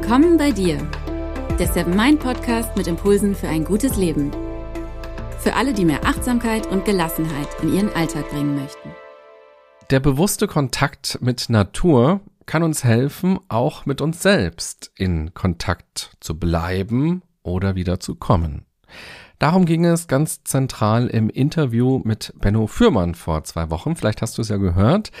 Willkommen bei dir, der Seven Mind Podcast mit Impulsen für ein gutes Leben. Für alle, die mehr Achtsamkeit und Gelassenheit in ihren Alltag bringen möchten. Der bewusste Kontakt mit Natur kann uns helfen, auch mit uns selbst in Kontakt zu bleiben oder wieder zu kommen. Darum ging es ganz zentral im Interview mit Benno Fürmann vor zwei Wochen. Vielleicht hast du es ja gehört.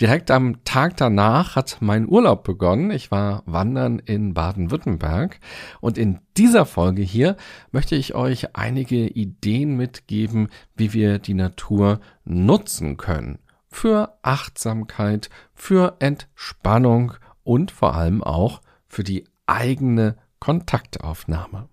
Direkt am Tag danach hat mein Urlaub begonnen. Ich war wandern in Baden-Württemberg. Und in dieser Folge hier möchte ich euch einige Ideen mitgeben, wie wir die Natur nutzen können. Für Achtsamkeit, für Entspannung und vor allem auch für die eigene Kontaktaufnahme.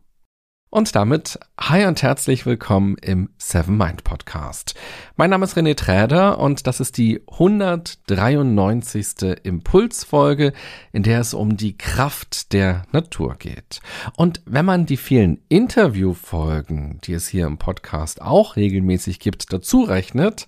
Und damit hi und herzlich willkommen im Seven Mind Podcast. Mein Name ist René Träder und das ist die 193. Impulsfolge, in der es um die Kraft der Natur geht. Und wenn man die vielen Interviewfolgen, die es hier im Podcast auch regelmäßig gibt, dazu rechnet,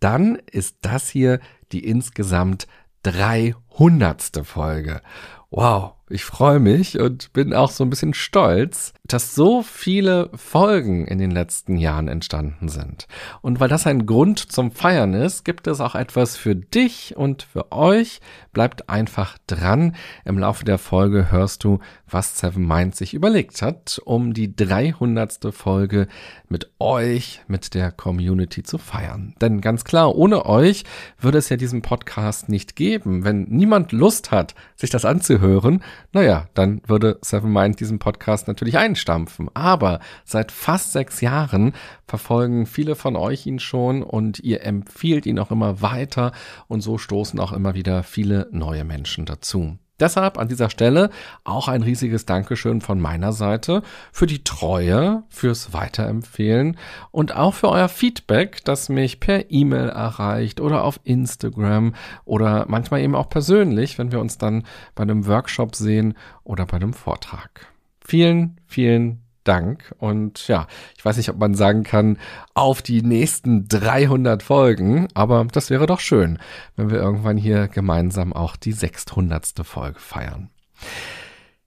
dann ist das hier die insgesamt 300. Folge. Wow, ich freue mich und bin auch so ein bisschen stolz, dass so viele Folgen in den letzten Jahren entstanden sind. Und weil das ein Grund zum Feiern ist, gibt es auch etwas für dich und für euch. Bleibt einfach dran. Im Laufe der Folge hörst du, was Seven Mind sich überlegt hat, um die 300. Folge mit euch, mit der Community zu feiern. Denn ganz klar, ohne euch würde es ja diesen Podcast nicht geben. Wenn niemand Lust hat, sich das anzuhören, naja, dann würde Seven Mind diesen Podcast natürlich einstampfen. Aber seit fast sechs Jahren verfolgen viele von euch ihn schon und ihr empfiehlt ihn auch immer weiter und so stoßen auch immer wieder viele neue Menschen dazu. Deshalb an dieser Stelle auch ein riesiges Dankeschön von meiner Seite für die Treue, fürs Weiterempfehlen und auch für euer Feedback, das mich per E-Mail erreicht oder auf Instagram oder manchmal eben auch persönlich, wenn wir uns dann bei einem Workshop sehen oder bei einem Vortrag. Vielen, vielen Dank. Und ja, ich weiß nicht, ob man sagen kann, auf die nächsten 300 Folgen, aber das wäre doch schön, wenn wir irgendwann hier gemeinsam auch die 600. Folge feiern.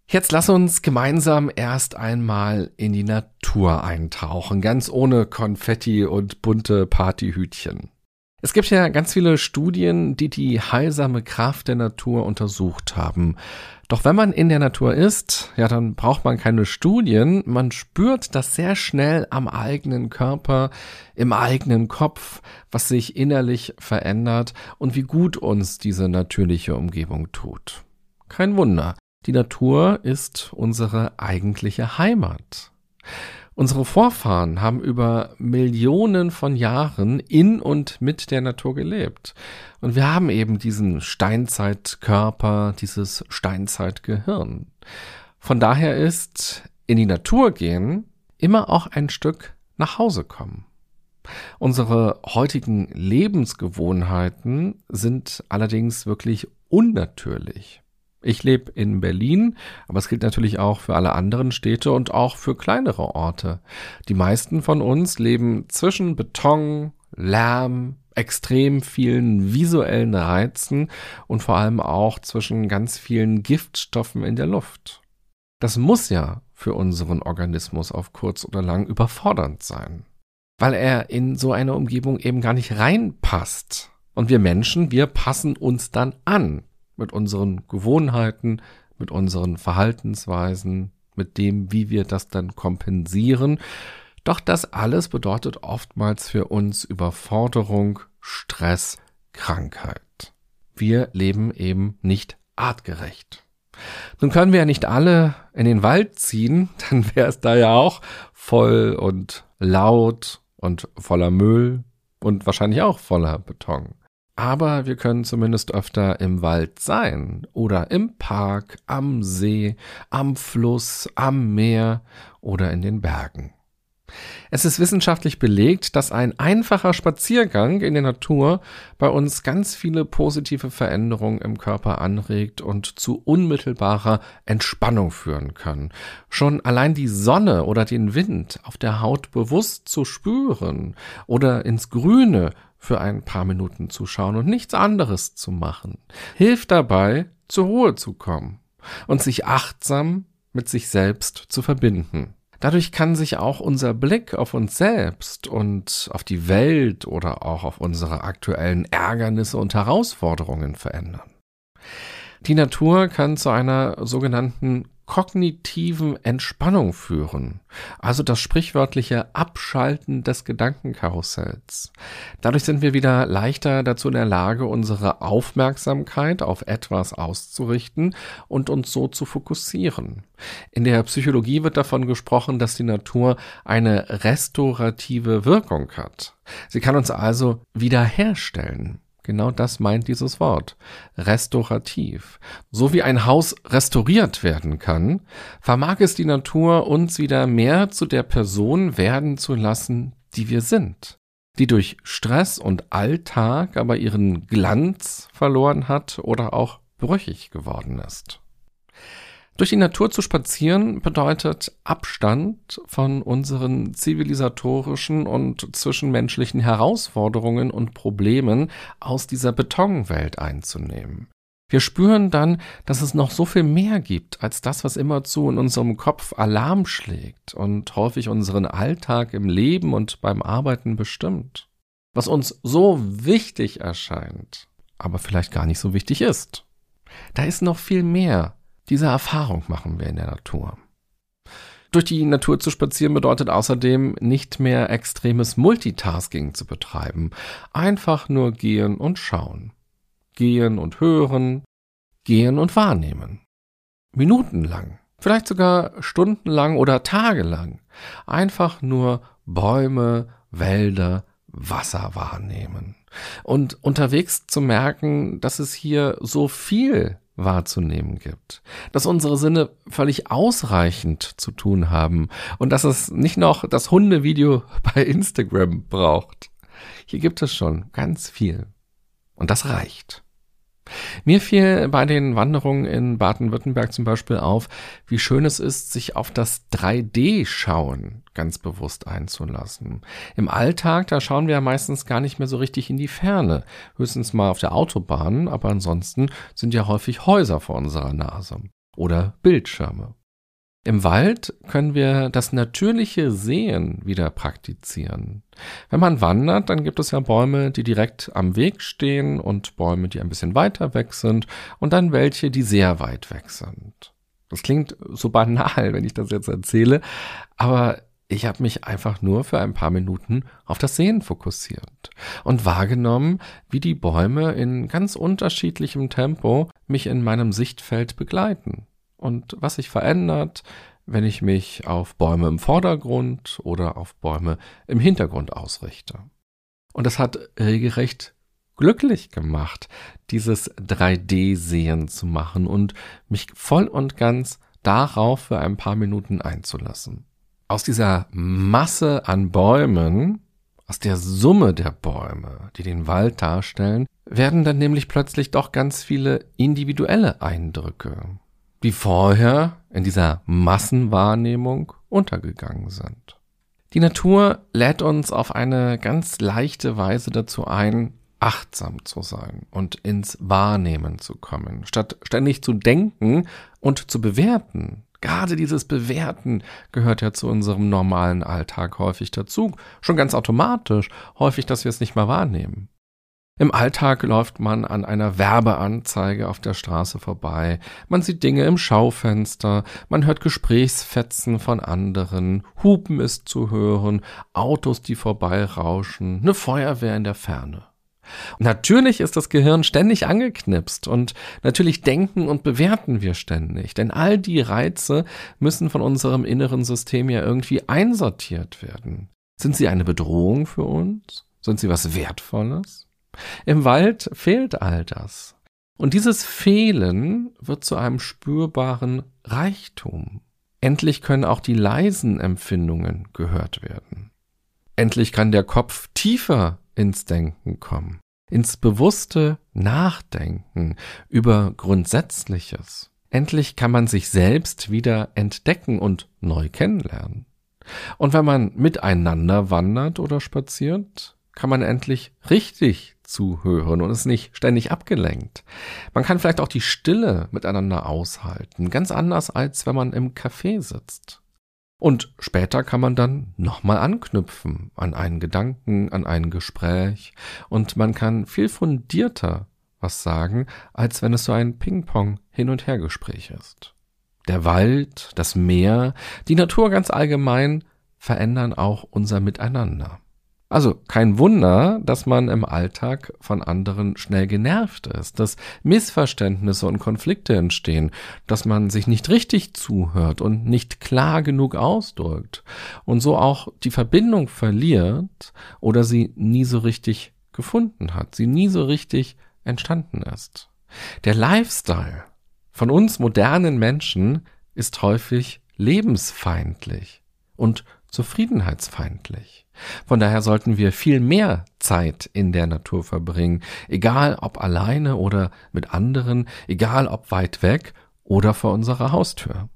Jetzt lass uns gemeinsam erst einmal in die Natur eintauchen, ganz ohne Konfetti und bunte Partyhütchen. Es gibt ja ganz viele Studien, die die heilsame Kraft der Natur untersucht haben. Doch wenn man in der Natur ist, ja, dann braucht man keine Studien. Man spürt das sehr schnell am eigenen Körper, im eigenen Kopf, was sich innerlich verändert und wie gut uns diese natürliche Umgebung tut. Kein Wunder. Die Natur ist unsere eigentliche Heimat. Unsere Vorfahren haben über Millionen von Jahren in und mit der Natur gelebt. Und wir haben eben diesen Steinzeitkörper, dieses Steinzeitgehirn. Von daher ist in die Natur gehen immer auch ein Stück nach Hause kommen. Unsere heutigen Lebensgewohnheiten sind allerdings wirklich unnatürlich. Ich lebe in Berlin, aber es gilt natürlich auch für alle anderen Städte und auch für kleinere Orte. Die meisten von uns leben zwischen Beton, Lärm, extrem vielen visuellen Reizen und vor allem auch zwischen ganz vielen Giftstoffen in der Luft. Das muss ja für unseren Organismus auf kurz oder lang überfordernd sein, weil er in so eine Umgebung eben gar nicht reinpasst. Und wir Menschen, wir passen uns dann an mit unseren Gewohnheiten, mit unseren Verhaltensweisen, mit dem, wie wir das dann kompensieren. Doch das alles bedeutet oftmals für uns Überforderung, Stress, Krankheit. Wir leben eben nicht artgerecht. Nun können wir ja nicht alle in den Wald ziehen, dann wäre es da ja auch voll und laut und voller Müll und wahrscheinlich auch voller Beton. Aber wir können zumindest öfter im Wald sein oder im Park, am See, am Fluss, am Meer oder in den Bergen. Es ist wissenschaftlich belegt, dass ein einfacher Spaziergang in der Natur bei uns ganz viele positive Veränderungen im Körper anregt und zu unmittelbarer Entspannung führen kann. Schon allein die Sonne oder den Wind auf der Haut bewusst zu spüren oder ins Grüne für ein paar Minuten zu schauen und nichts anderes zu machen, hilft dabei, zur Ruhe zu kommen und sich achtsam mit sich selbst zu verbinden. Dadurch kann sich auch unser Blick auf uns selbst und auf die Welt oder auch auf unsere aktuellen Ärgernisse und Herausforderungen verändern. Die Natur kann zu einer sogenannten kognitiven Entspannung führen, also das sprichwörtliche Abschalten des Gedankenkarussells. Dadurch sind wir wieder leichter dazu in der Lage, unsere Aufmerksamkeit auf etwas auszurichten und uns so zu fokussieren. In der Psychologie wird davon gesprochen, dass die Natur eine restaurative Wirkung hat. Sie kann uns also wiederherstellen. Genau das meint dieses Wort. Restaurativ. So wie ein Haus restauriert werden kann, vermag es die Natur, uns wieder mehr zu der Person werden zu lassen, die wir sind. Die durch Stress und Alltag aber ihren Glanz verloren hat oder auch brüchig geworden ist. Durch die Natur zu spazieren bedeutet Abstand von unseren zivilisatorischen und zwischenmenschlichen Herausforderungen und Problemen aus dieser Betonwelt einzunehmen. Wir spüren dann, dass es noch so viel mehr gibt als das, was immerzu in unserem Kopf Alarm schlägt und häufig unseren Alltag im Leben und beim Arbeiten bestimmt. Was uns so wichtig erscheint, aber vielleicht gar nicht so wichtig ist. Da ist noch viel mehr, diese Erfahrung machen wir in der Natur. Durch die Natur zu spazieren bedeutet außerdem nicht mehr extremes Multitasking zu betreiben. Einfach nur gehen und schauen. Gehen und hören. Gehen und wahrnehmen. Minutenlang. Vielleicht sogar stundenlang oder tagelang. Einfach nur Bäume, Wälder, Wasser wahrnehmen. Und unterwegs zu merken, dass es hier so viel wahrzunehmen gibt. Dass unsere Sinne völlig ausreichend zu tun haben und dass es nicht noch das Hundevideo bei Instagram braucht. Hier gibt es schon ganz viel. Und das reicht. Mir fiel bei den Wanderungen in Baden-Württemberg zum Beispiel auf, wie schön es ist, sich auf das 3D-Schauen ganz bewusst einzulassen. Im Alltag, da schauen wir ja meistens gar nicht mehr so richtig in die Ferne, höchstens mal auf der Autobahn, aber ansonsten sind ja häufig Häuser vor unserer Nase oder Bildschirme. Im Wald können wir das natürliche Sehen wieder praktizieren. Wenn man wandert, dann gibt es ja Bäume, die direkt am Weg stehen und Bäume, die ein bisschen weiter weg sind und dann welche, die sehr weit weg sind. Das klingt so banal, wenn ich das jetzt erzähle, aber ich habe mich einfach nur für ein paar Minuten auf das Sehen fokussiert und wahrgenommen, wie die Bäume in ganz unterschiedlichem Tempo mich in meinem Sichtfeld begleiten und was sich verändert, wenn ich mich auf Bäume im Vordergrund oder auf Bäume im Hintergrund ausrichte. Und das hat regelrecht glücklich gemacht, dieses 3D-Sehen zu machen und mich voll und ganz darauf für ein paar Minuten einzulassen. Aus dieser Masse an Bäumen, aus der Summe der Bäume, die den Wald darstellen, werden dann nämlich plötzlich doch ganz viele individuelle Eindrücke, die vorher in dieser Massenwahrnehmung untergegangen sind. Die Natur lädt uns auf eine ganz leichte Weise dazu ein, achtsam zu sein und ins Wahrnehmen zu kommen, statt ständig zu denken und zu bewerten. Gerade dieses Bewerten gehört ja zu unserem normalen Alltag häufig dazu, schon ganz automatisch, häufig, dass wir es nicht mal wahrnehmen. Im Alltag läuft man an einer Werbeanzeige auf der Straße vorbei, man sieht Dinge im Schaufenster, man hört Gesprächsfetzen von anderen, Hupen ist zu hören, Autos, die vorbeirauschen, eine Feuerwehr in der Ferne. Natürlich ist das Gehirn ständig angeknipst und natürlich denken und bewerten wir ständig, denn all die Reize müssen von unserem inneren System ja irgendwie einsortiert werden. Sind sie eine Bedrohung für uns? Sind sie was Wertvolles? Im Wald fehlt all das. Und dieses Fehlen wird zu einem spürbaren Reichtum. Endlich können auch die leisen Empfindungen gehört werden. Endlich kann der Kopf tiefer ins Denken kommen, ins bewusste Nachdenken über Grundsätzliches. Endlich kann man sich selbst wieder entdecken und neu kennenlernen. Und wenn man miteinander wandert oder spaziert, kann man endlich richtig zuhören und ist nicht ständig abgelenkt. Man kann vielleicht auch die Stille miteinander aushalten, ganz anders als wenn man im Café sitzt. Und später kann man dann nochmal anknüpfen an einen Gedanken, an ein Gespräch und man kann viel fundierter was sagen, als wenn es so ein Ping-Pong hin und her Gespräch ist. Der Wald, das Meer, die Natur ganz allgemein verändern auch unser Miteinander. Also kein Wunder, dass man im Alltag von anderen schnell genervt ist, dass Missverständnisse und Konflikte entstehen, dass man sich nicht richtig zuhört und nicht klar genug ausdrückt und so auch die Verbindung verliert oder sie nie so richtig gefunden hat, sie nie so richtig entstanden ist. Der Lifestyle von uns modernen Menschen ist häufig lebensfeindlich und zufriedenheitsfeindlich. Von daher sollten wir viel mehr Zeit in der Natur verbringen, egal ob alleine oder mit anderen, egal ob weit weg oder vor unserer Haustür.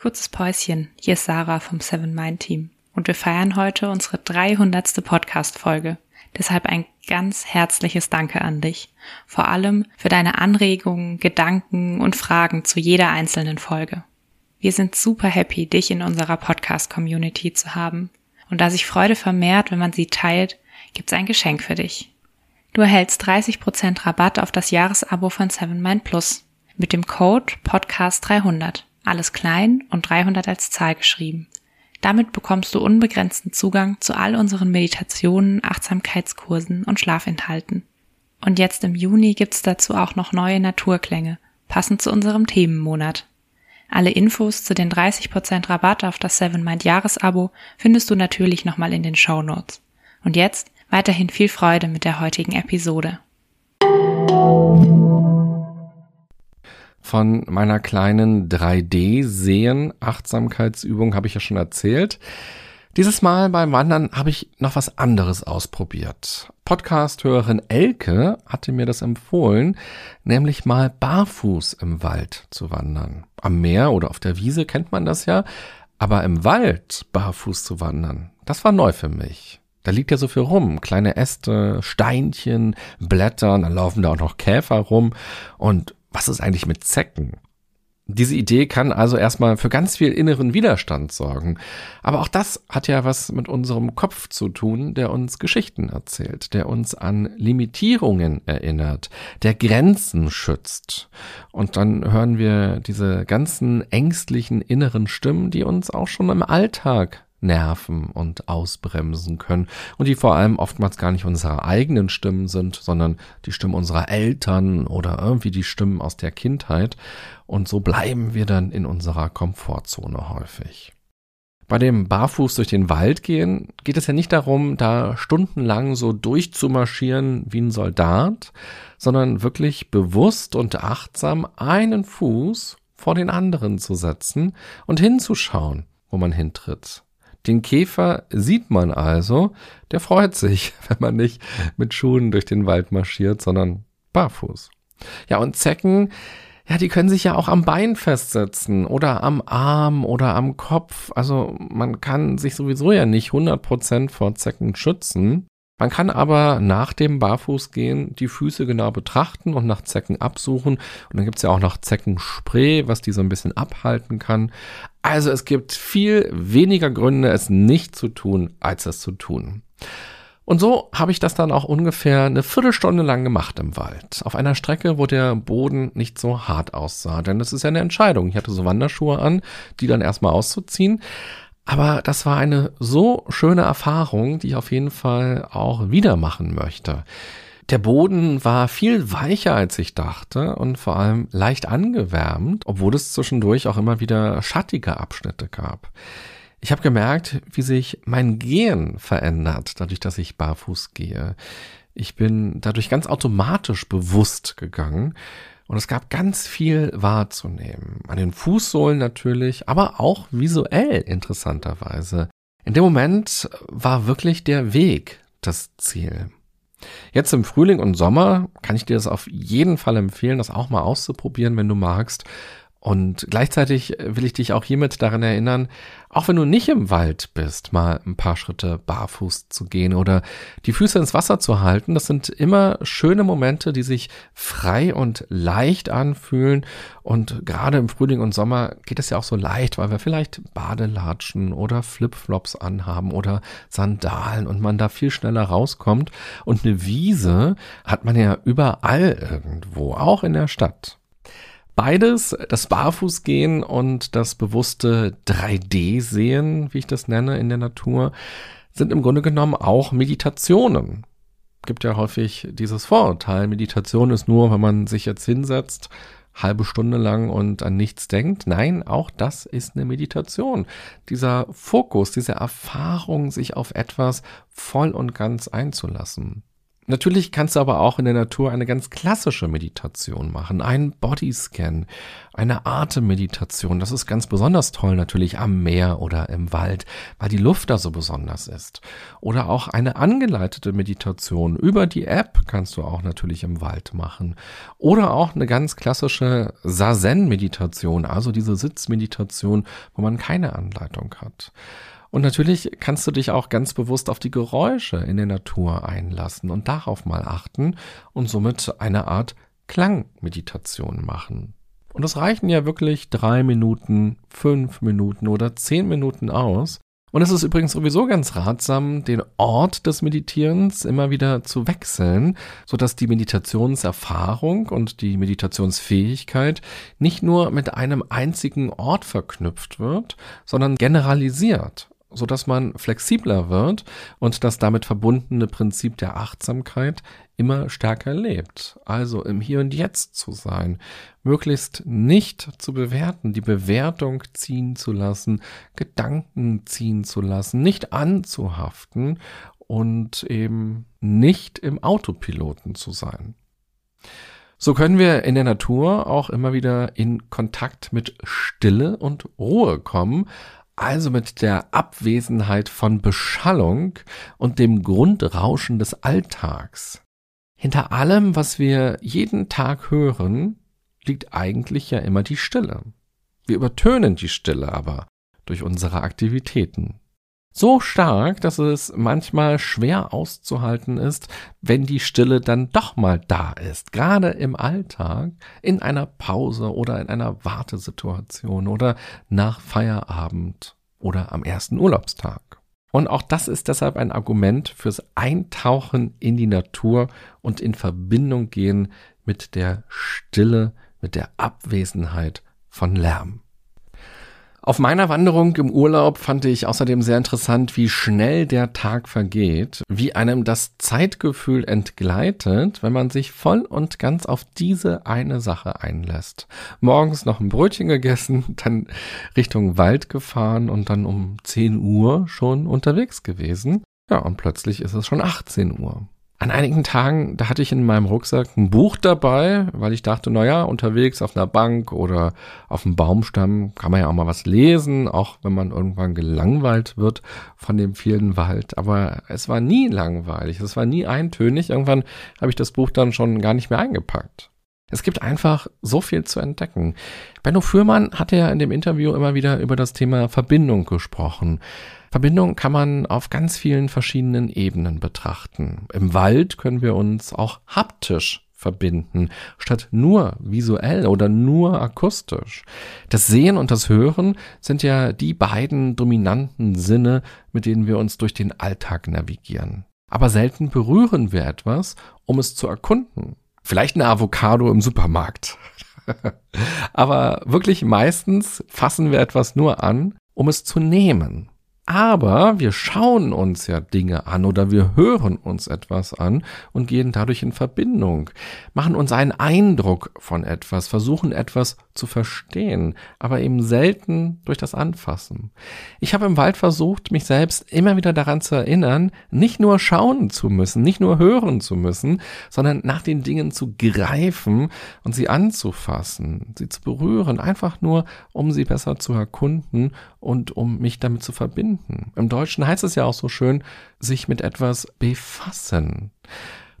Kurzes Päuschen, hier ist Sarah vom Seven Mind Team und wir feiern heute unsere 300. Podcast-Folge. Deshalb ein ganz herzliches Danke an dich, vor allem für deine Anregungen, Gedanken und Fragen zu jeder einzelnen Folge. Wir sind super happy, dich in unserer Podcast-Community zu haben. Und da sich Freude vermehrt, wenn man sie teilt, gibt's ein Geschenk für dich. Du erhältst 30% Rabatt auf das Jahresabo von 7mind Plus mit dem Code Podcast300. Alles klein und 300 als Zahl geschrieben. Damit bekommst du unbegrenzten Zugang zu all unseren Meditationen, Achtsamkeitskursen und Schlafinhalten. Und jetzt im Juni gibt's dazu auch noch neue Naturklänge, passend zu unserem Themenmonat. Alle Infos zu den 30% Rabatt auf das 7mind Jahresabo findest du natürlich nochmal in den Show Notes. Und jetzt weiterhin viel Freude mit der heutigen Episode. Von meiner kleinen 3D-Sehen-Achtsamkeitsübung habe ich ja schon erzählt. Dieses Mal beim Wandern habe ich noch was anderes ausprobiert. Podcast-Hörerin Elke hatte mir das empfohlen, nämlich mal barfuß im Wald zu wandern. Am Meer oder auf der Wiese kennt man das ja, aber im Wald barfuß zu wandern, das war neu für mich. Da liegt ja so viel rum, kleine Äste, Steinchen, Blätter, dann laufen da auch noch Käfer rum und was ist eigentlich mit Zecken? Diese Idee kann also erstmal für ganz viel inneren Widerstand sorgen. Aber auch das hat ja was mit unserem Kopf zu tun, der uns Geschichten erzählt, der uns an Limitierungen erinnert, der Grenzen schützt. Und dann hören wir diese ganzen ängstlichen inneren Stimmen, die uns auch schon im Alltag nerven und ausbremsen können und die vor allem oftmals gar nicht unsere eigenen Stimmen sind, sondern die Stimmen unserer Eltern oder irgendwie die Stimmen aus der Kindheit und so bleiben wir dann in unserer Komfortzone häufig. Bei dem Barfuß durch den Wald gehen geht es ja nicht darum, da stundenlang so durchzumarschieren wie ein Soldat, sondern wirklich bewusst und achtsam einen Fuß vor den anderen zu setzen und hinzuschauen, wo man hintritt. Den Käfer sieht man also, der freut sich, wenn man nicht mit Schuhen durch den Wald marschiert, sondern barfuß. Ja, und Zecken, ja, die können sich ja auch am Bein festsetzen oder am Arm oder am Kopf. Also man kann sich sowieso ja nicht 100% vor Zecken schützen. Man kann aber nach dem Barfußgehen die Füße genau betrachten und nach Zecken absuchen. Und dann gibt's ja auch noch Zeckenspray, was die so ein bisschen abhalten kann. Also es gibt viel weniger Gründe, es nicht zu tun, als es zu tun. Und so habe ich das dann auch ungefähr eine Viertelstunde lang gemacht im Wald. Auf einer Strecke, wo der Boden nicht so hart aussah. Denn das ist ja eine Entscheidung. Ich hatte so Wanderschuhe an, die dann erstmal auszuziehen. Aber das war eine so schöne Erfahrung, die ich auf jeden Fall auch wieder machen möchte. Der Boden war viel weicher, als ich dachte und vor allem leicht angewärmt, obwohl es zwischendurch auch immer wieder schattige Abschnitte gab. Ich habe gemerkt, wie sich mein Gehen verändert, dadurch, dass ich barfuß gehe. Ich bin dadurch ganz automatisch bewusst gegangen und es gab ganz viel wahrzunehmen. An den Fußsohlen natürlich, aber auch visuell interessanterweise. In dem Moment war wirklich der Weg das Ziel. Jetzt im Frühling und Sommer kann ich dir das auf jeden Fall empfehlen, das auch mal auszuprobieren, wenn du magst. Und gleichzeitig will ich dich auch hiermit daran erinnern, auch wenn du nicht im Wald bist, mal ein paar Schritte barfuß zu gehen oder die Füße ins Wasser zu halten. Das sind immer schöne Momente, die sich frei und leicht anfühlen. Und gerade im Frühling und Sommer geht es ja auch so leicht, weil wir vielleicht Badelatschen oder Flipflops anhaben oder Sandalen und man da viel schneller rauskommt. Und eine Wiese hat man ja überall irgendwo, auch in der Stadt. Beides, das Barfußgehen und das bewusste 3D-Sehen, wie ich das nenne, in der Natur, sind im Grunde genommen auch Meditationen. Gibt ja häufig dieses Vorurteil, Meditation ist nur, wenn man sich jetzt hinsetzt, halbe Stunde lang und an nichts denkt. Nein, auch das ist eine Meditation. Dieser Fokus, diese Erfahrung, sich auf etwas voll und ganz einzulassen. Natürlich kannst du aber auch in der Natur eine ganz klassische Meditation machen, einen Bodyscan, eine Atemmeditation. Das ist ganz besonders toll natürlich am Meer oder im Wald, weil die Luft da so besonders ist. Oder auch eine angeleitete Meditation über die App kannst du auch natürlich im Wald machen. Oder auch eine ganz klassische Sazen-Meditation, also diese Sitzmeditation, wo man keine Anleitung hat. Und natürlich kannst du dich auch ganz bewusst auf die Geräusche in der Natur einlassen und darauf mal achten und somit eine Art Klangmeditation machen. Und es reichen ja wirklich drei Minuten, fünf Minuten oder zehn Minuten aus. Und es ist übrigens sowieso ganz ratsam, den Ort des Meditierens immer wieder zu wechseln, so dass die Meditationserfahrung und die Meditationsfähigkeit nicht nur mit einem einzigen Ort verknüpft wird, sondern generalisiert so dass man flexibler wird und das damit verbundene Prinzip der Achtsamkeit immer stärker lebt. Also im Hier und Jetzt zu sein, möglichst nicht zu bewerten, die Bewertung ziehen zu lassen, Gedanken ziehen zu lassen, nicht anzuhaften und eben nicht im Autopiloten zu sein. So können wir in der Natur auch immer wieder in Kontakt mit Stille und Ruhe kommen, also mit der Abwesenheit von Beschallung und dem Grundrauschen des Alltags. Hinter allem, was wir jeden Tag hören, liegt eigentlich ja immer die Stille. Wir übertönen die Stille aber durch unsere Aktivitäten. So stark, dass es manchmal schwer auszuhalten ist, wenn die Stille dann doch mal da ist, gerade im Alltag, in einer Pause oder in einer Wartesituation oder nach Feierabend oder am ersten Urlaubstag. Und auch das ist deshalb ein Argument fürs Eintauchen in die Natur und in Verbindung gehen mit der Stille, mit der Abwesenheit von Lärm. Auf meiner Wanderung im Urlaub fand ich außerdem sehr interessant, wie schnell der Tag vergeht, wie einem das Zeitgefühl entgleitet, wenn man sich voll und ganz auf diese eine Sache einlässt. Morgens noch ein Brötchen gegessen, dann Richtung Wald gefahren und dann um 10 Uhr schon unterwegs gewesen. Ja, und plötzlich ist es schon 18 Uhr. An einigen Tagen, da hatte ich in meinem Rucksack ein Buch dabei, weil ich dachte, naja, unterwegs auf einer Bank oder auf einem Baumstamm kann man ja auch mal was lesen, auch wenn man irgendwann gelangweilt wird von dem vielen Wald. Aber es war nie langweilig, es war nie eintönig. Irgendwann habe ich das Buch dann schon gar nicht mehr eingepackt. Es gibt einfach so viel zu entdecken. Benno Fürmann hatte ja in dem Interview immer wieder über das Thema Verbindung gesprochen. Verbindung kann man auf ganz vielen verschiedenen Ebenen betrachten. Im Wald können wir uns auch haptisch verbinden, statt nur visuell oder nur akustisch. Das Sehen und das Hören sind ja die beiden dominanten Sinne, mit denen wir uns durch den Alltag navigieren. Aber selten berühren wir etwas, um es zu erkunden. Vielleicht eine Avocado im Supermarkt. Aber wirklich meistens fassen wir etwas nur an, um es zu nehmen. Aber wir schauen uns ja Dinge an oder wir hören uns etwas an und gehen dadurch in Verbindung, machen uns einen Eindruck von etwas, versuchen etwas zu verstehen, aber eben selten durch das Anfassen. Ich habe im Wald versucht, mich selbst immer wieder daran zu erinnern, nicht nur schauen zu müssen, nicht nur hören zu müssen, sondern nach den Dingen zu greifen und sie anzufassen, sie zu berühren, einfach nur, um sie besser zu erkunden und um mich damit zu verbinden. Im Deutschen heißt es ja auch so schön, sich mit etwas befassen.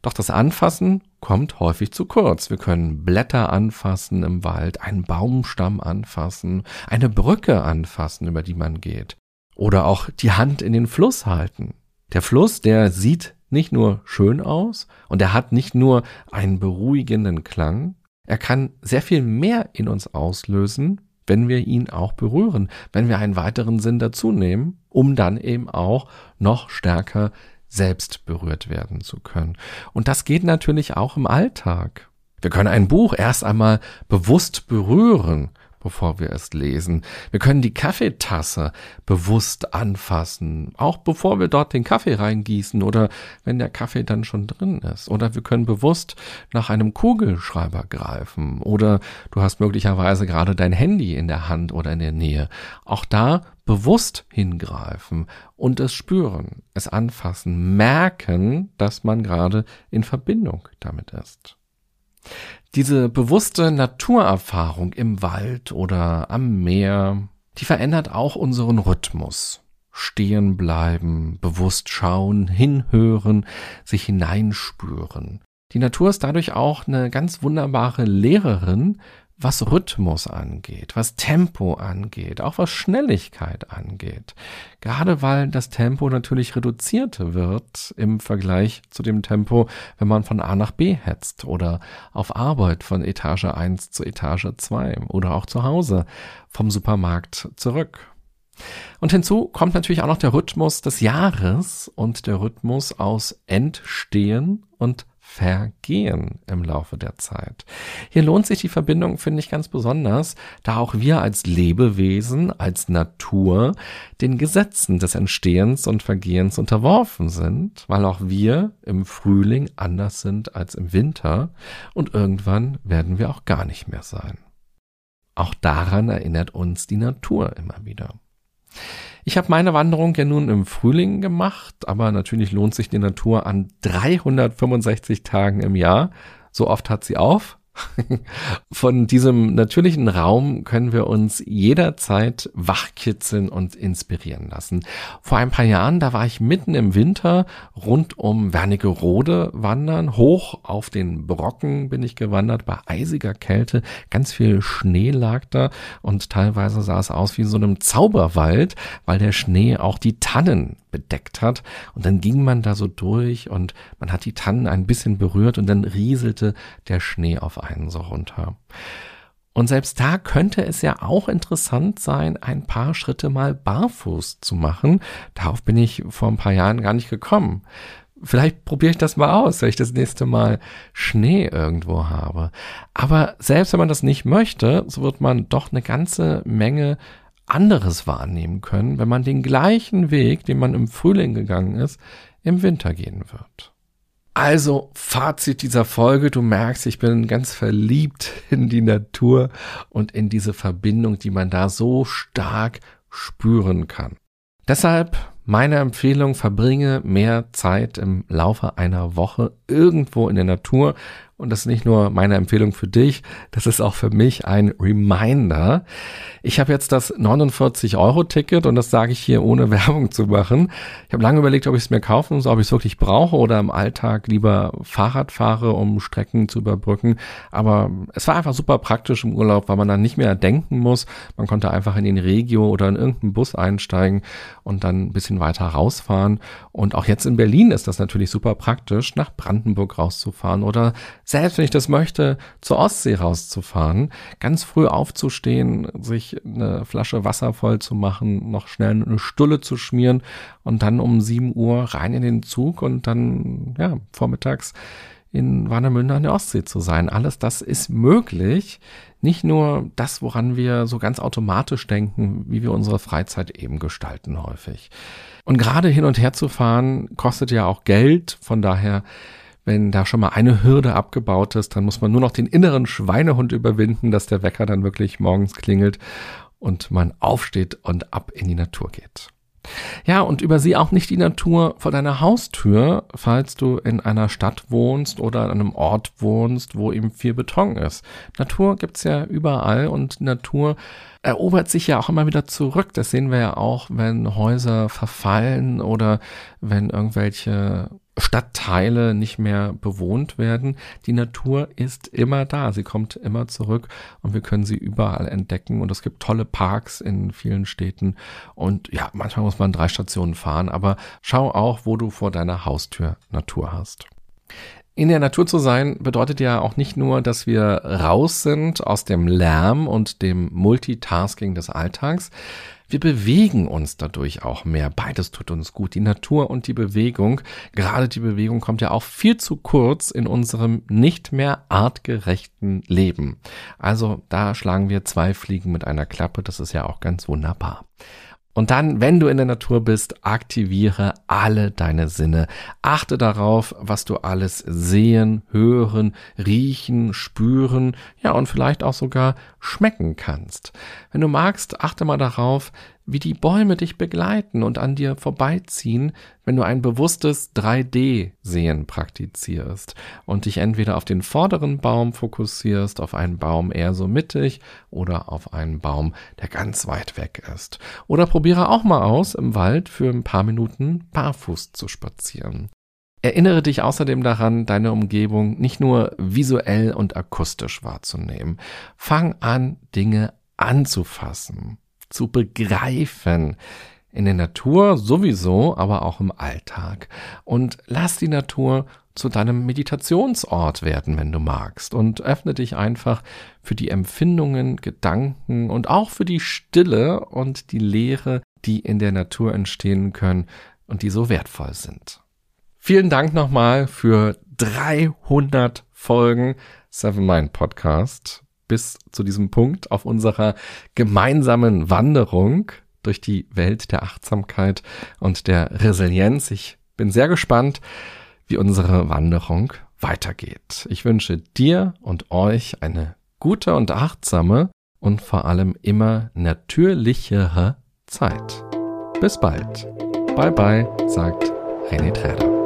Doch das Anfassen kommt häufig zu kurz. Wir können Blätter anfassen im Wald, einen Baumstamm anfassen, eine Brücke anfassen, über die man geht. Oder auch die Hand in den Fluss halten. Der Fluss, der sieht nicht nur schön aus und er hat nicht nur einen beruhigenden Klang, er kann sehr viel mehr in uns auslösen, wenn wir ihn auch berühren, wenn wir einen weiteren Sinn dazu nehmen, um dann eben auch noch stärker selbst berührt werden zu können. Und das geht natürlich auch im Alltag. Wir können ein Buch erst einmal bewusst berühren, bevor wir es lesen. Wir können die Kaffeetasse bewusst anfassen, auch bevor wir dort den Kaffee reingießen oder wenn der Kaffee dann schon drin ist. Oder wir können bewusst nach einem Kugelschreiber greifen oder du hast möglicherweise gerade dein Handy in der Hand oder in der Nähe. Auch da bewusst hingreifen und es spüren, es anfassen, merken, dass man gerade in Verbindung damit ist. Diese bewusste Naturerfahrung im Wald oder am Meer, die verändert auch unseren Rhythmus. Stehen bleiben, bewusst schauen, hinhören, sich hineinspüren. Die Natur ist dadurch auch eine ganz wunderbare Lehrerin, was Rhythmus angeht, was Tempo angeht, auch was Schnelligkeit angeht. Gerade weil das Tempo natürlich reduziert wird im Vergleich zu dem Tempo, wenn man von A nach B hetzt oder auf Arbeit von Etage 1 zu Etage 2 oder auch zu Hause vom Supermarkt zurück. Und hinzu kommt natürlich auch noch der Rhythmus des Jahres und der Rhythmus aus Entstehen und vergehen im Laufe der Zeit. Hier lohnt sich die Verbindung, finde ich, ganz besonders, da auch wir als Lebewesen, als Natur den Gesetzen des Entstehens und Vergehens unterworfen sind, weil auch wir im Frühling anders sind als im Winter und irgendwann werden wir auch gar nicht mehr sein. Auch daran erinnert uns die Natur immer wieder. Ich habe meine Wanderung ja nun im Frühling gemacht, aber natürlich lohnt sich die Natur an 365 Tagen im Jahr. So oft hat sie auf. Von diesem natürlichen Raum können wir uns jederzeit wachkitzeln und inspirieren lassen. Vor ein paar Jahren, da war ich mitten im Winter rund um Wernigerode wandern. Hoch auf den Brocken bin ich gewandert bei eisiger Kälte. Ganz viel Schnee lag da und teilweise sah es aus wie so einem Zauberwald, weil der Schnee auch die Tannen bedeckt hat. Und dann ging man da so durch und man hat die Tannen ein bisschen berührt und dann rieselte der Schnee auf einen so runter. Und selbst da könnte es ja auch interessant sein, ein paar Schritte mal barfuß zu machen. Darauf bin ich vor ein paar Jahren gar nicht gekommen. Vielleicht probiere ich das mal aus, wenn ich das nächste Mal Schnee irgendwo habe. Aber selbst wenn man das nicht möchte, so wird man doch eine ganze Menge anderes wahrnehmen können, wenn man den gleichen Weg, den man im Frühling gegangen ist, im Winter gehen wird. Also Fazit dieser Folge, du merkst, ich bin ganz verliebt in die Natur und in diese Verbindung, die man da so stark spüren kann. Deshalb meine Empfehlung, verbringe mehr Zeit im Laufe einer Woche irgendwo in der Natur und das ist nicht nur meine Empfehlung für dich, das ist auch für mich ein Reminder. Ich habe jetzt das 49-Euro-Ticket und das sage ich hier ohne Werbung zu machen. Ich habe lange überlegt, ob ich es mir kaufen soll, ob ich es wirklich brauche oder im Alltag lieber Fahrrad fahre, um Strecken zu überbrücken. Aber es war einfach super praktisch im Urlaub, weil man dann nicht mehr denken muss. Man konnte einfach in den Regio oder in irgendeinen Bus einsteigen und dann ein bisschen weiter rausfahren. Und auch jetzt in Berlin ist das natürlich super praktisch, nach Brandenburg rauszufahren oder selbst wenn ich das möchte, zur Ostsee rauszufahren, ganz früh aufzustehen, sich eine Flasche Wasser voll zu machen, noch schnell eine Stulle zu schmieren und dann um 7 Uhr rein in den Zug und dann, ja, vormittags in Warnemünde an der Ostsee zu sein. Alles das ist möglich. Nicht nur das, woran wir so ganz automatisch denken, wie wir unsere Freizeit eben gestalten häufig. Und gerade hin und her zu fahren kostet ja auch Geld. Von daher wenn da schon mal eine Hürde abgebaut ist, dann muss man nur noch den inneren Schweinehund überwinden, dass der Wecker dann wirklich morgens klingelt und man aufsteht und ab in die Natur geht. Ja, und übersieh auch nicht die Natur vor deiner Haustür, falls du in einer Stadt wohnst oder an einem Ort wohnst, wo eben viel Beton ist. Natur gibt's ja überall und Natur erobert sich ja auch immer wieder zurück. Das sehen wir ja auch, wenn Häuser verfallen oder wenn irgendwelche Stadtteile nicht mehr bewohnt werden. Die Natur ist immer da, sie kommt immer zurück und wir können sie überall entdecken und es gibt tolle Parks in vielen Städten und ja, manchmal muss man drei Stationen fahren, aber schau auch, wo du vor deiner Haustür Natur hast. In der Natur zu sein bedeutet ja auch nicht nur, dass wir raus sind aus dem Lärm und dem Multitasking des Alltags. Wir bewegen uns dadurch auch mehr. Beides tut uns gut. Die Natur und die Bewegung. Gerade die Bewegung kommt ja auch viel zu kurz in unserem nicht mehr artgerechten Leben. Also da schlagen wir zwei Fliegen mit einer Klappe. Das ist ja auch ganz wunderbar. Und dann, wenn du in der Natur bist, aktiviere alle deine Sinne. Achte darauf, was du alles sehen, hören, riechen, spüren, ja und vielleicht auch sogar schmecken kannst. Wenn du magst, achte mal darauf, wie die Bäume dich begleiten und an dir vorbeiziehen, wenn du ein bewusstes 3D-Sehen praktizierst und dich entweder auf den vorderen Baum fokussierst, auf einen Baum eher so mittig oder auf einen Baum, der ganz weit weg ist. Oder probiere auch mal aus, im Wald für ein paar Minuten barfuß zu spazieren. Erinnere dich außerdem daran, deine Umgebung nicht nur visuell und akustisch wahrzunehmen. Fang an, Dinge anzufassen zu begreifen. In der Natur sowieso, aber auch im Alltag. Und lass die Natur zu deinem Meditationsort werden, wenn du magst. Und öffne dich einfach für die Empfindungen, Gedanken und auch für die Stille und die Leere, die in der Natur entstehen können und die so wertvoll sind. Vielen Dank nochmal für 300 Folgen Seven Mind Podcast bis zu diesem Punkt auf unserer gemeinsamen Wanderung durch die Welt der Achtsamkeit und der Resilienz. Ich bin sehr gespannt, wie unsere Wanderung weitergeht. Ich wünsche dir und euch eine gute und achtsame und vor allem immer natürlichere Zeit. Bis bald. Bye bye, sagt René Träder.